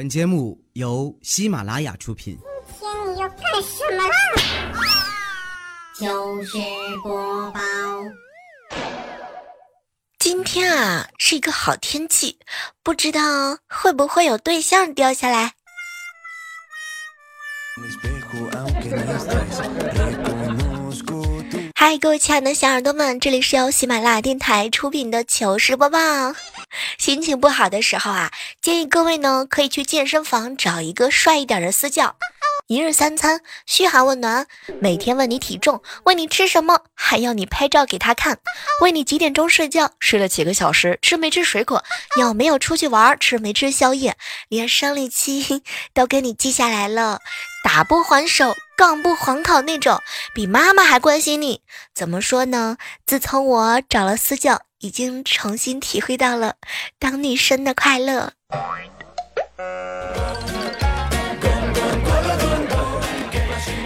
本节目由喜马拉雅出品。今天你要干什么啦？就是播报。今天啊是一个好天气，不知道会不会有对象掉下来。嗨，各位亲爱的小耳朵们，这里是由喜马拉雅电台出品的糗事播报。心情不好的时候啊，建议各位呢可以去健身房找一个帅一点的私教。一日三餐，嘘寒问暖，每天问你体重，问你吃什么，还要你拍照给他看，问你几点钟睡觉，睡了几个小时，吃没吃水果，有没有出去玩，吃没吃宵夜，连生理期 都给你记下来了，打不还手，杠不黄口那种，比妈妈还关心你。怎么说呢？自从我找了私教，已经重新体会到了当女生的快乐。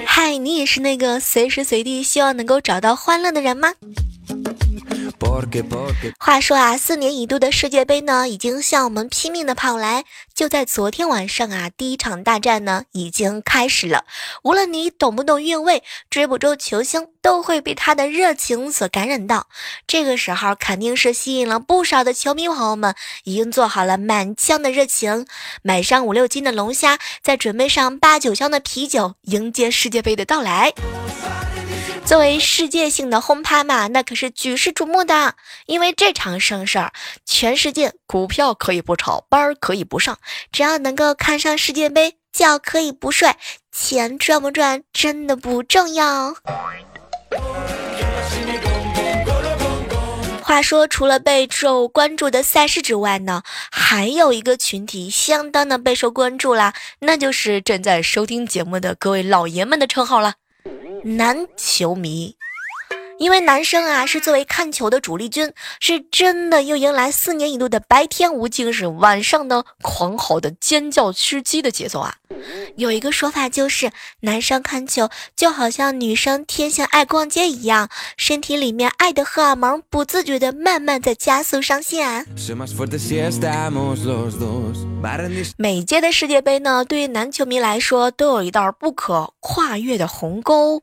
嗨，你也是那个随时随地希望能够找到欢乐的人吗？话说啊，四年一度的世界杯呢，已经向我们拼命的跑来。就在昨天晚上啊，第一场大战呢已经开始了。无论你懂不懂韵味，追不追球星，都会被他的热情所感染到。这个时候肯定是吸引了不少的球迷朋友们，已经做好了满腔的热情，买上五六斤的龙虾，再准备上八九箱的啤酒，迎接世界杯的到来。作为世界性的轰趴嘛，那可是举世瞩目的。因为这场盛事儿，全世界股票可以不炒，班儿可以不上，只要能够看上世界杯，觉可以不睡，钱赚不赚真的不重要。话说，除了备受关注的赛事之外呢，还有一个群体相当的备受关注啦，那就是正在收听节目的各位老爷们的称号了。男球迷，因为男生啊是作为看球的主力军，是真的又迎来四年一度的白天无精神晚上呢狂吼的尖叫吃鸡的节奏啊。有一个说法就是，男生看球就好像女生天性爱逛街一样，身体里面爱的荷尔蒙不自觉的慢慢在加速上线。每届的世界杯呢，对于男球迷来说都有一道不可跨越的鸿沟，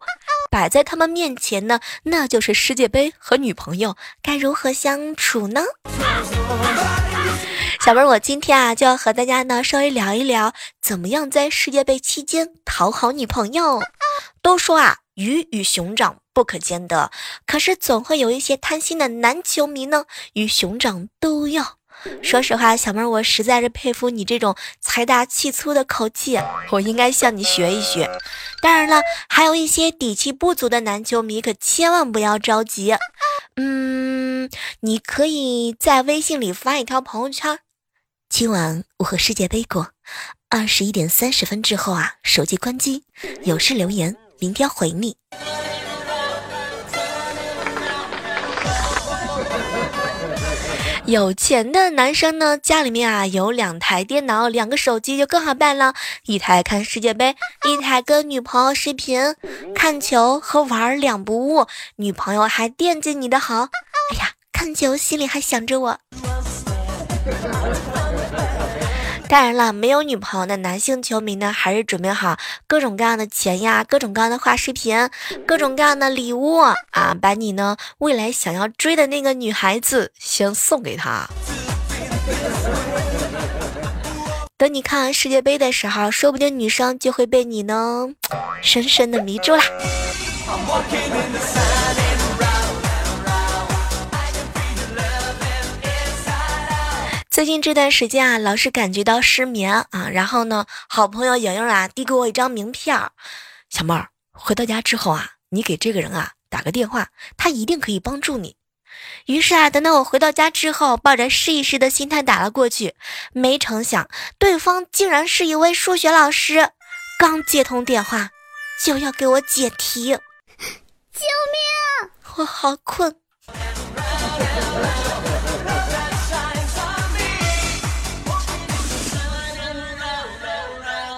摆在他们面前呢，那就是世界杯和女朋友该如何相处呢？小妹儿，我今天啊就要和大家呢稍微聊一聊，怎么样在世界杯期间讨好女朋友。都说啊，鱼与熊掌不可兼得，可是总会有一些贪心的男球迷呢，与熊掌都要。说实话，小妹儿，我实在是佩服你这种财大气粗的口气，我应该向你学一学。当然了，还有一些底气不足的男球迷，可千万不要着急。嗯，你可以在微信里发一条朋友圈。今晚我和世界杯过，二十一点三十分之后啊，手机关机，有事留言，明天回你。有钱的男生呢，家里面啊有两台电脑、两个手机就更好办了，一台看世界杯，一台跟女朋友视频，看球和玩两不误，女朋友还惦记你的好。哎呀，看球心里还想着我。当然了，没有女朋友的男性球迷呢，还是准备好各种各样的钱呀，各种各样的画视频，各种各样的礼物啊，把你呢未来想要追的那个女孩子先送给她。等你看完世界杯的时候，说不定女生就会被你呢深深的迷住啦。最近这段时间啊，老是感觉到失眠啊，然后呢，好朋友莹莹啊递给我一张名片儿，小妹儿回到家之后啊，你给这个人啊打个电话，他一定可以帮助你。于是啊，等到我回到家之后，抱着试一试的心态打了过去，没成想对方竟然是一位数学老师，刚接通电话就要给我解题，救命！我好困。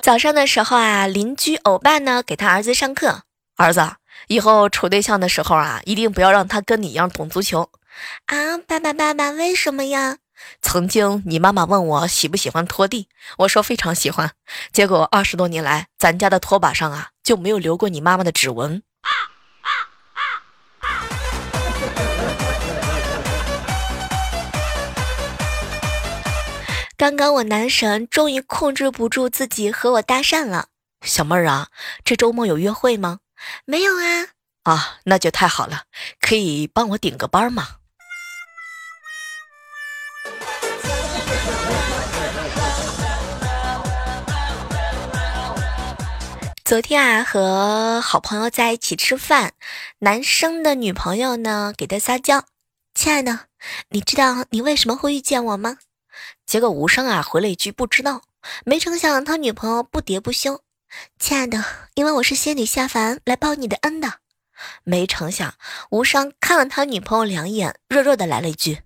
早上的时候啊，邻居欧巴呢给他儿子上课。儿子，以后处对象的时候啊，一定不要让他跟你一样懂足球。啊，爸爸爸爸，为什么呀？曾经你妈妈问我喜不喜欢拖地，我说非常喜欢。结果二十多年来，咱家的拖把上啊就没有留过你妈妈的指纹。刚刚我男神终于控制不住自己和我搭讪了，小妹儿啊，这周末有约会吗？没有啊。啊，那就太好了，可以帮我顶个班吗？昨天啊，和好朋友在一起吃饭，男生的女朋友呢给他撒娇：“亲爱的，你知道你为什么会遇见我吗？”结果无声啊回了一句不知道。没成想他女朋友不喋不休：“亲爱的，因为我是仙女下凡来报你的恩的。”没成想无伤看了他女朋友两眼，弱弱的来了一句：“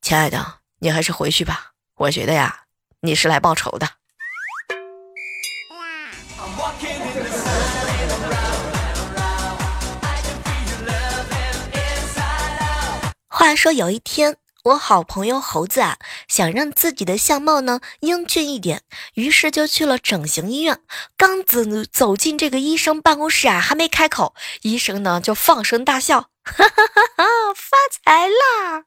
亲爱的，你还是回去吧，我觉得呀，你是来报仇的。”话说有一天，我好朋友猴子啊，想让自己的相貌呢英俊一点，于是就去了整形医院。刚走走进这个医生办公室啊，还没开口，医生呢就放声大笑，哈哈哈哈！发财啦！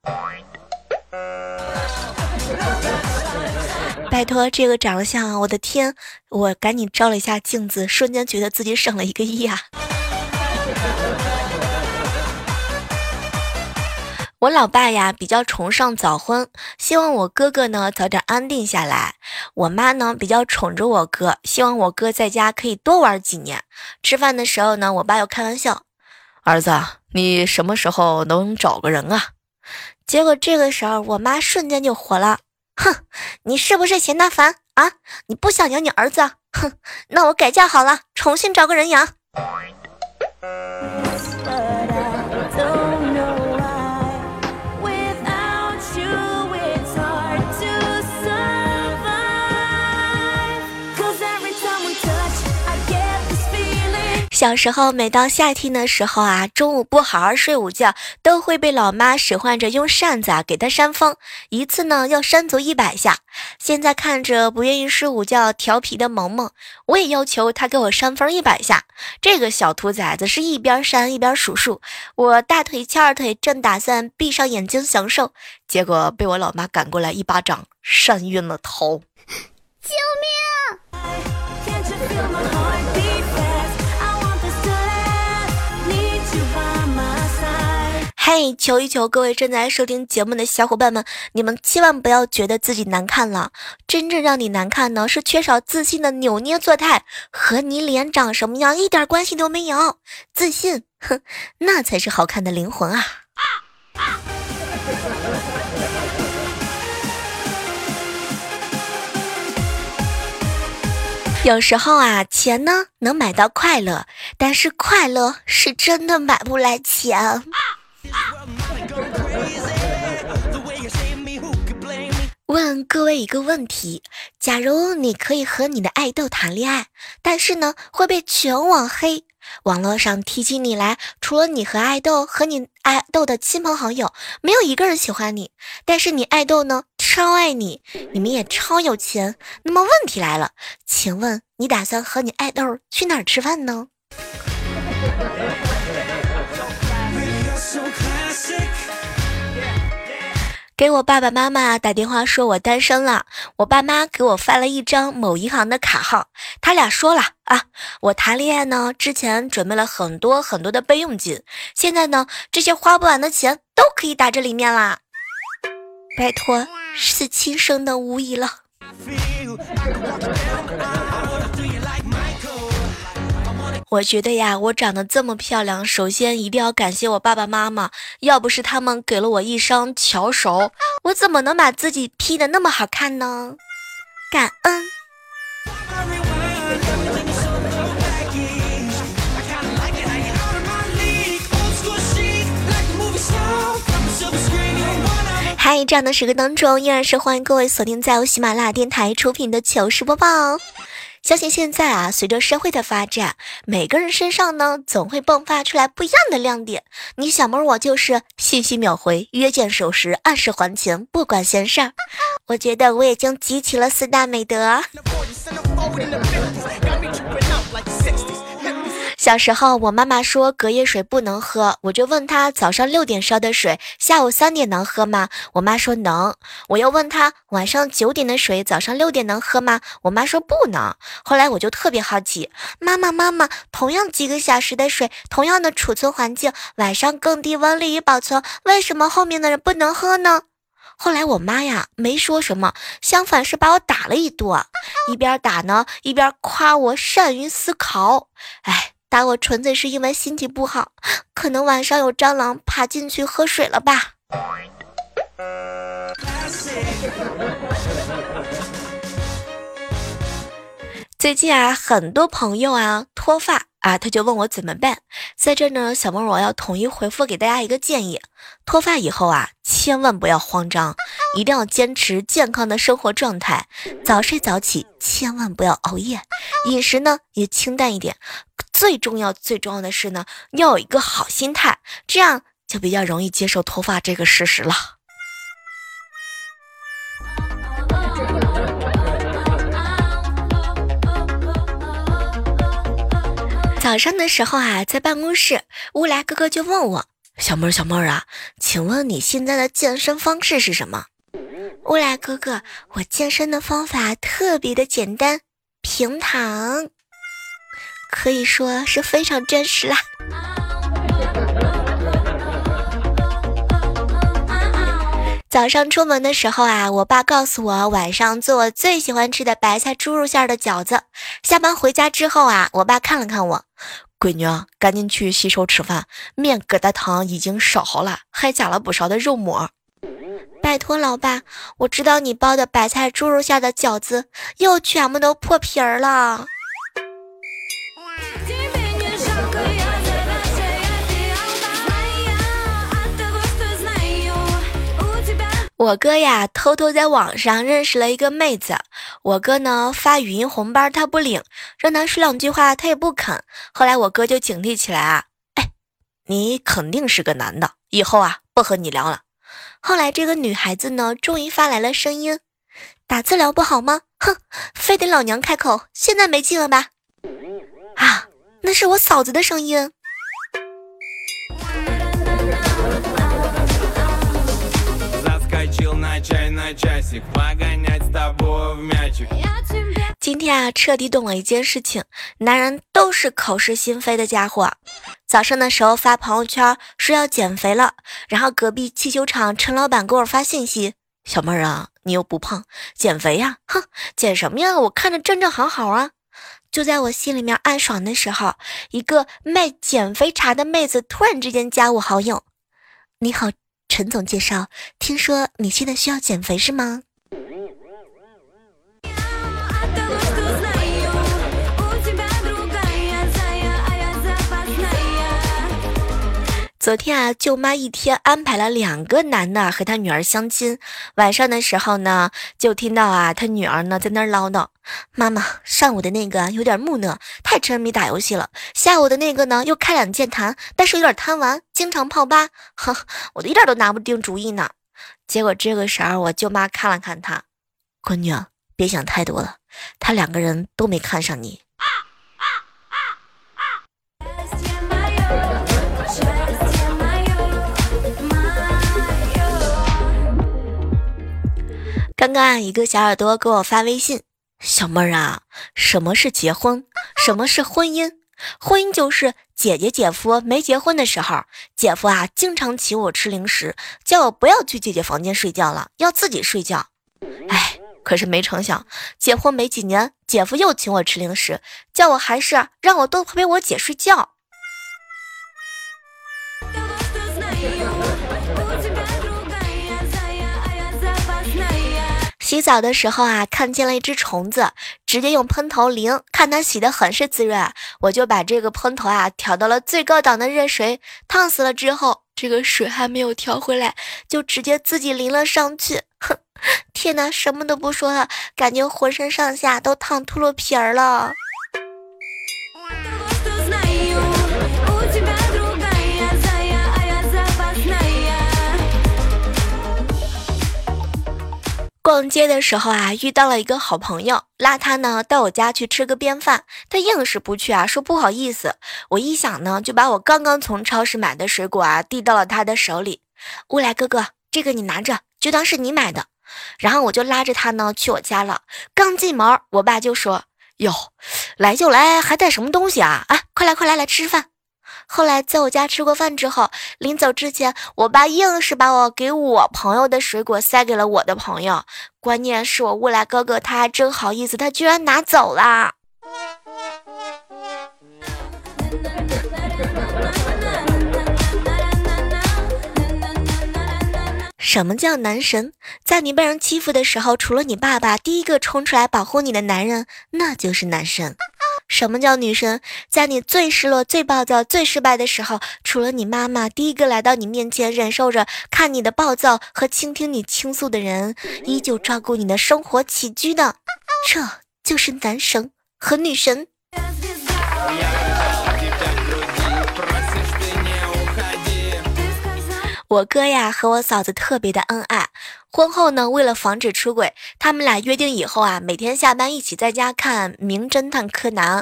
拜托，这个长相，我的天！我赶紧照了一下镜子，瞬间觉得自己省了一个亿啊！我老爸呀比较崇尚早婚，希望我哥哥呢早点安定下来。我妈呢比较宠着我哥，希望我哥在家可以多玩几年。吃饭的时候呢，我爸又开玩笑：“儿子，你什么时候能找个人啊？”结果这个时候，我妈瞬间就火了：“哼，你是不是嫌他烦啊？你不想养你儿子？哼，那我改嫁好了，重新找个人养。”小时候，每到夏天的时候啊，中午不好好睡午觉，都会被老妈使唤着用扇子啊给他扇风，一次呢要扇足一百下。现在看着不愿意睡午觉、调皮的萌萌，我也要求他给我扇风一百下。这个小兔崽子是一边扇一边数数，我大腿翘二腿，正打算闭上眼睛享受，结果被我老妈赶过来一巴掌扇晕了头。救命！嘿，求一求各位正在收听节目的小伙伴们，你们千万不要觉得自己难看了。真正让你难看呢，是缺少自信的扭捏作态，和你脸长什么样一点关系都没有。自信，哼，那才是好看的灵魂啊！有时候啊，钱呢能买到快乐，但是快乐是真的买不来钱。问各位一个问题：假如你可以和你的爱豆谈恋爱，但是呢会被全网黑，网络上提起你来，除了你和爱豆和你爱豆的亲朋好友，没有一个人喜欢你。但是你爱豆呢超爱你，你们也超有钱。那么问题来了，请问你打算和你爱豆去哪儿吃饭呢？给我爸爸妈妈打电话说我单身了，我爸妈给我发了一张某银行的卡号，他俩说了啊，我谈恋爱呢之前准备了很多很多的备用金，现在呢这些花不完的钱都可以打这里面啦，拜托是亲生的无疑了。我觉得呀，我长得这么漂亮，首先一定要感谢我爸爸妈妈，要不是他们给了我一双巧手，我怎么能把自己 P 的那么好看呢？感恩。嗨，这样的时刻当中，依然是欢迎各位锁定在由喜马拉雅电台出品的糗事播报。相信现在啊，随着社会的发展，每个人身上呢总会迸发出来不一样的亮点。你小妹我就是信息秒回，约见守时，按时还钱，不管闲事儿。我觉得我已经集齐了四大美德。小时候，我妈妈说隔夜水不能喝，我就问她早上六点烧的水，下午三点能喝吗？我妈说能。我又问她晚上九点的水，早上六点能喝吗？我妈说不能。后来我就特别好奇，妈妈妈妈，同样几个小时的水，同样的储存环境，晚上更低温利于保存，为什么后面的人不能喝呢？后来我妈呀没说什么，相反是把我打了一顿，一边打呢一边夸我善于思考。哎。打我纯粹是因为心情不好，可能晚上有蟑螂爬进去喝水了吧。最近啊，很多朋友啊脱发啊，他就问我怎么办。在这呢，小梦我要统一回复给大家一个建议：脱发以后啊，千万不要慌张，一定要坚持健康的生活状态，早睡早起，千万不要熬夜，饮食呢也清淡一点。最重要、最重要的是呢，要有一个好心态，这样就比较容易接受脱发这个事实了。早上的时候啊，在办公室，乌来哥哥就问我：“小妹儿，小妹儿啊，请问你现在的健身方式是什么？”乌来哥哥，我健身的方法特别的简单，平躺。可以说是非常真实啦。早上出门的时候啊，我爸告诉我晚上做我最喜欢吃的白菜猪肉馅的饺子。下班回家之后啊，我爸看了看我，闺女，赶紧去洗手吃饭，面疙瘩汤已经烧好了，还加了不少的肉末。拜托老爸，我知道你包的白菜猪肉馅的饺子又全部都破皮儿了。我哥呀，偷偷在网上认识了一个妹子。我哥呢发语音红包，他不领，让他说两句话，他也不肯。后来我哥就警惕起来啊，哎，你肯定是个男的，以后啊不和你聊了。后来这个女孩子呢，终于发来了声音，打字聊不好吗？哼，非得老娘开口，现在没劲了吧？啊，那是我嫂子的声音。今天啊，彻底懂了一件事情：男人都是口是心非的家伙。早上的时候发朋友圈说要减肥了，然后隔壁汽修厂陈老板给我发信息：“小妹儿啊，你又不胖，减肥呀？哼，减什么呀？我看着正正好好啊！”就在我心里面暗爽的时候，一个卖减肥茶的妹子突然之间加我好友：“你好。”陈总介绍，听说你现在需要减肥是吗？昨天啊，舅妈一天安排了两个男的和他女儿相亲。晚上的时候呢，就听到啊，他女儿呢在那儿唠叨：“妈妈，上午的那个有点木讷，太沉迷打游戏了；下午的那个呢，又开两键盘，但是有点贪玩，经常泡吧。哼，我都一点都拿不定主意呢。”结果这个时候，我舅妈看了看她，闺女，别想太多了，他两个人都没看上你。刚刚，一个小耳朵给我发微信，小妹儿啊，什么是结婚？什么是婚姻？婚姻就是姐姐姐夫没结婚的时候，姐夫啊经常请我吃零食，叫我不要去姐姐房间睡觉了，要自己睡觉。哎，可是没成想，结婚没几年，姐夫又请我吃零食，叫我还是让我多陪我姐睡觉。洗澡的时候啊，看见了一只虫子，直接用喷头淋，看它洗的很是滋润，我就把这个喷头啊调到了最高档的热水，烫死了之后，这个水还没有调回来，就直接自己淋了上去。哼，天哪，什么都不说了，感觉浑身上下都烫秃噜皮儿了。逛街的时候啊，遇到了一个好朋友，拉他呢到我家去吃个便饭，他硬是不去啊，说不好意思。我一想呢，就把我刚刚从超市买的水果啊递到了他的手里。乌来哥哥，这个你拿着，就当是你买的。然后我就拉着他呢去我家了。刚进门，我爸就说：“哟，来就来，还带什么东西啊？啊，快来快来来吃饭。”后来在我家吃过饭之后，临走之前，我爸硬是把我给我朋友的水果塞给了我的朋友。关键是我未来哥哥他还真好意思，他居然拿走了。什么叫男神？在你被人欺负的时候，除了你爸爸，第一个冲出来保护你的男人，那就是男神。什么叫女神？在你最失落、最暴躁、最失败的时候，除了你妈妈，第一个来到你面前，忍受着看你的暴躁和倾听你倾诉的人，依旧照顾你的生活起居的，这就是男神和女神。我哥呀和我嫂子特别的恩爱，婚后呢，为了防止出轨，他们俩约定以后啊，每天下班一起在家看《名侦探柯南》，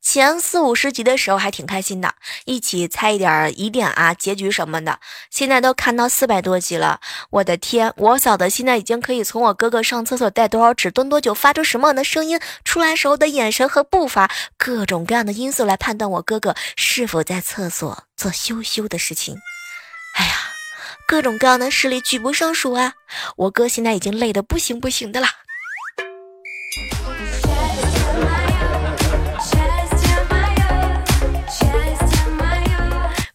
前四五十集的时候还挺开心的，一起猜一点疑点啊、结局什么的。现在都看到四百多集了，我的天，我嫂子现在已经可以从我哥哥上厕所带多少纸、蹲多久、发出什么样的声音、出来时候的眼神和步伐，各种各样的因素来判断我哥哥是否在厕所做羞羞的事情。各种各样的势力举不胜数啊！我哥现在已经累得不行不行的了。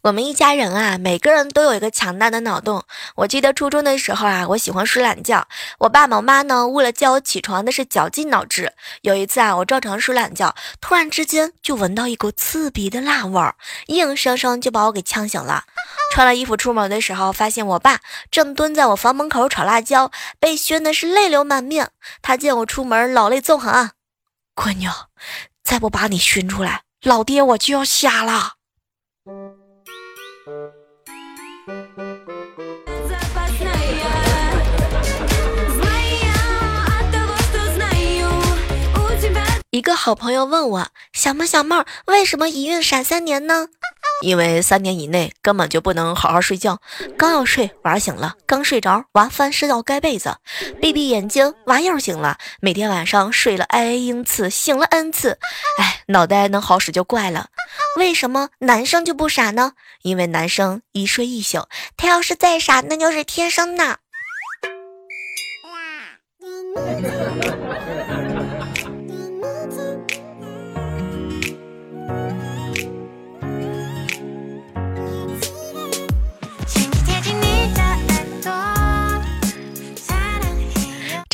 我们一家人啊，每个人都有一个强大的脑洞。我记得初中的时候啊，我喜欢睡懒觉，我爸我妈呢，为了叫我起床，那是绞尽脑汁。有一次啊，我照常睡懒觉，突然之间就闻到一股刺鼻的辣味儿，硬生生就把我给呛醒了。穿了衣服出门的时候，发现我爸正蹲在我房门口炒辣椒，被熏的是泪流满面。他见我出门，老泪纵横啊，闺女，再不把你熏出来，老爹我就要瞎了。一个好朋友问我：“小妹小妹，为什么一孕闪三年呢？”因为三年以内根本就不能好好睡觉，刚要睡娃醒了，刚睡着娃翻身要盖被子，闭闭眼睛娃又醒了，每天晚上睡了 n 次，醒了 n 次，哎，脑袋能好使就怪了。为什么男生就不傻呢？因为男生一睡一宿，他要是再傻，那就是天生的。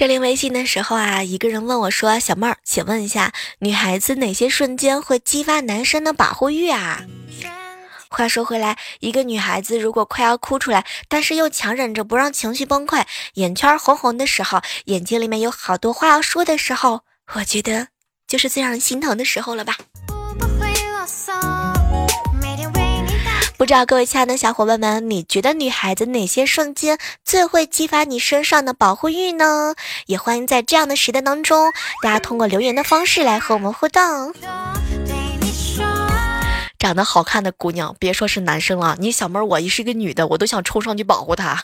在领微信的时候啊，一个人问我说：“小妹儿，请问一下，女孩子哪些瞬间会激发男生的保护欲啊？”话说回来，一个女孩子如果快要哭出来，但是又强忍着不让情绪崩溃，眼圈红红的时候，眼睛里面有好多话要说的时候，我觉得就是最让人心疼的时候了吧。不知道各位亲爱的小伙伴们，你觉得女孩子哪些瞬间最会激发你身上的保护欲呢？也欢迎在这样的时代当中，大家通过留言的方式来和我们互动。长得好看的姑娘，别说是男生了，你小妹儿我一是一个女的，我都想冲上去保护她。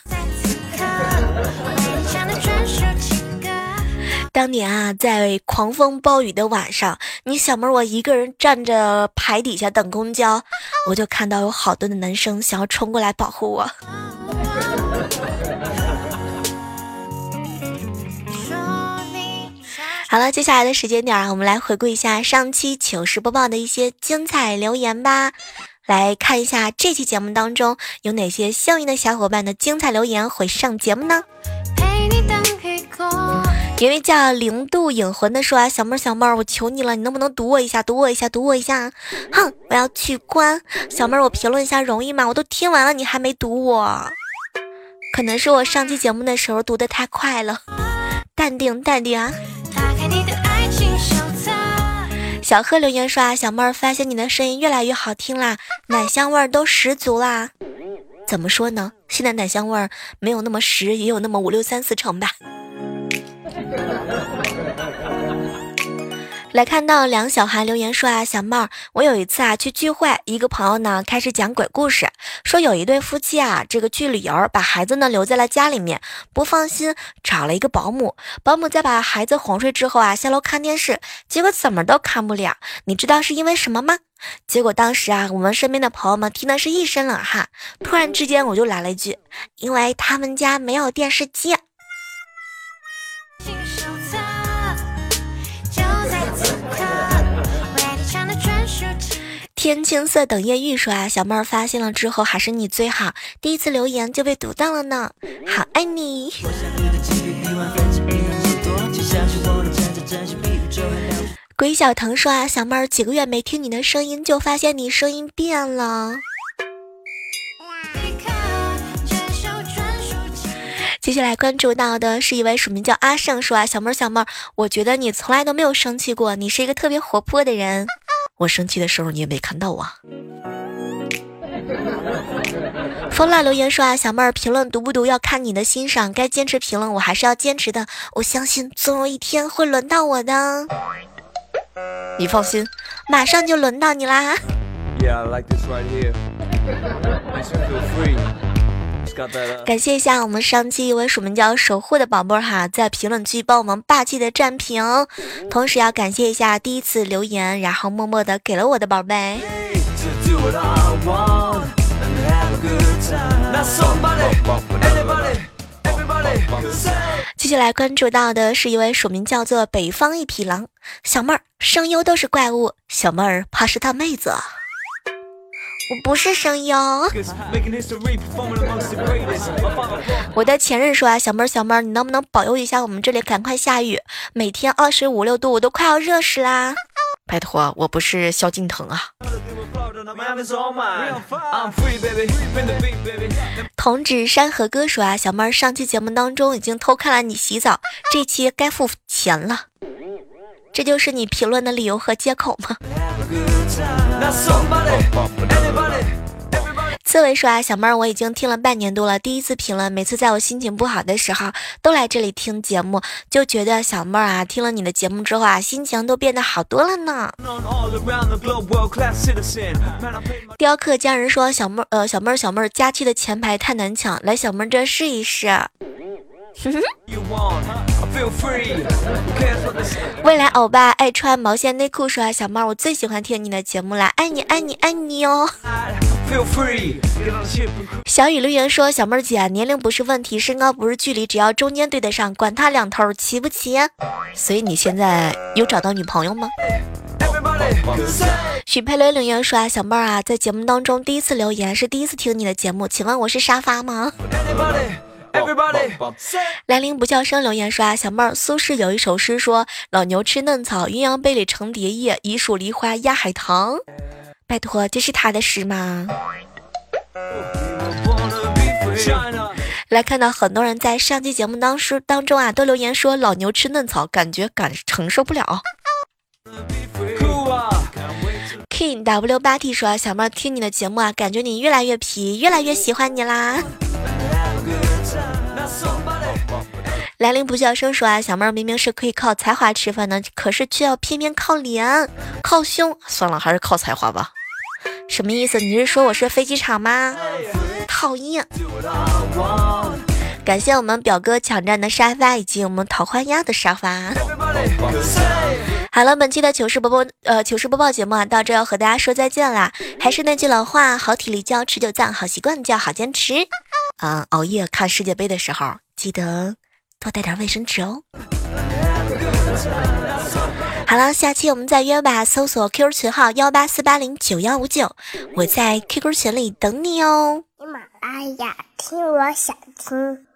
当年啊，在狂风暴雨的晚上，你小妹我一个人站着牌底下等公交，我就看到有好多的男生想要冲过来保护我。好了，接下来的时间点啊，我们来回顾一下上期糗事播报的一些精彩留言吧。来看一下这期节目当中有哪些幸运的小伙伴的精彩留言会上节目呢？陪你等一位叫零度影魂的说啊，小妹儿小妹儿，我求你了，你能不能读我一下，读我一下，读我一下？哼，我要取关。小妹儿，我评论一下容易吗？我都听完了，你还没读我？可能是我上期节目的时候读的太快了，淡定淡定啊。小贺留言说啊，小妹儿发现你的声音越来越好听啦，奶香味儿都十足啦。怎么说呢？现在奶香味儿没有那么十，也有那么五六三四成吧。来看到梁小涵留言说啊，小妹儿，我有一次啊去聚会，一个朋友呢开始讲鬼故事，说有一对夫妻啊，这个去旅游，把孩子呢留在了家里面，不放心，找了一个保姆，保姆在把孩子哄睡之后啊，下楼看电视，结果怎么都看不了，你知道是因为什么吗？结果当时啊，我们身边的朋友们听的是一身冷汗，突然之间我就来了一句，因为他们家没有电视机。天青色等夜雨说啊，小妹儿发现了之后还是你最好，第一次留言就被读到了呢，好爱你。鬼小腾说啊，小妹儿几个月没听你的声音，就发现你声音变了。接下来关注到的是一位署名叫阿胜说啊，小妹儿小妹儿，我觉得你从来都没有生气过，你是一个特别活泼的人。我生气的时候你也没看到啊。风浪留言说啊，小妹儿评论读不读要看你的欣赏，该坚持评论我还是要坚持的，我相信总有一天会轮到我的。你放心，马上就轮到你啦。感谢一下我们上期一位署名叫守护的宝贝儿哈，在评论区帮我们霸气的占屏，同时要感谢一下第一次留言，然后默默的给了我的宝贝。接下来关注到的是一位署名叫做北方一匹狼小妹儿，声优都是怪物，小妹儿怕是他妹子。我不是声优。我的前任说啊，小妹儿小妹儿，你能不能保佑一下我们这里赶快下雨？每天二十五六度，我都快要热死啦！拜托，我不是萧敬腾啊。同指山河哥说啊，小妹儿上期节目当中已经偷看了你洗澡，这期该付钱了。这就是你评论的理由和借口吗？刺猬说啊，小妹儿，我已经听了半年多了，第一次评论。每次在我心情不好的时候，都来这里听节目，就觉得小妹儿啊，听了你的节目之后啊，心情都变得好多了呢。雕刻家人说，小妹儿，呃，小妹儿，小妹儿，假期的前排太难抢，来小妹儿这试一试。未来欧巴爱穿毛线内裤说：“小猫，我最喜欢听你的节目了，爱你爱你爱你哦。”小雨留言说：“小妹儿姐，年龄不是问题，身高不是距离，只要中间对得上，管他两头齐不齐？所以你现在有找到女朋友吗？”许佩雷留言说：“啊，小妹儿啊，在节目当中第一次留言，是第一次听你的节目，请问我是沙发吗？” Everybody，兰陵不叫声留言说：“小妹儿，苏轼有一首诗说：老牛吃嫩草，鸳鸯杯里成蝶叶，一树梨花压海棠。拜托，这是他的诗吗？”来看到很多人在上期节目当书当中啊，都留言说老牛吃嫩草，感觉感承受不了。King W 八 T 说：“小妹儿，听你的节目啊，感觉你越来越皮，越来越喜欢你啦。”兰陵不笑生说啊，小妹儿明明是可以靠才华吃饭的，可是却要偏偏靠脸、靠胸。算了，还是靠才华吧。什么意思？你是说我是飞机场吗？讨厌。感谢我们表哥抢占的沙发以及我们桃花鸭的沙发。好了，本期的糗事播报呃糗事播报节目啊，到这要和大家说再见啦。还是那句老话，好体力叫持久战，好习惯叫好坚持。嗯，熬夜看世界杯的时候，记得。多带点卫生纸哦。好了，下期我们再约吧。搜索 QQ 群号幺八四八零九幺五九，我在 QQ 群里等你哦。喜马拉雅，听我想听。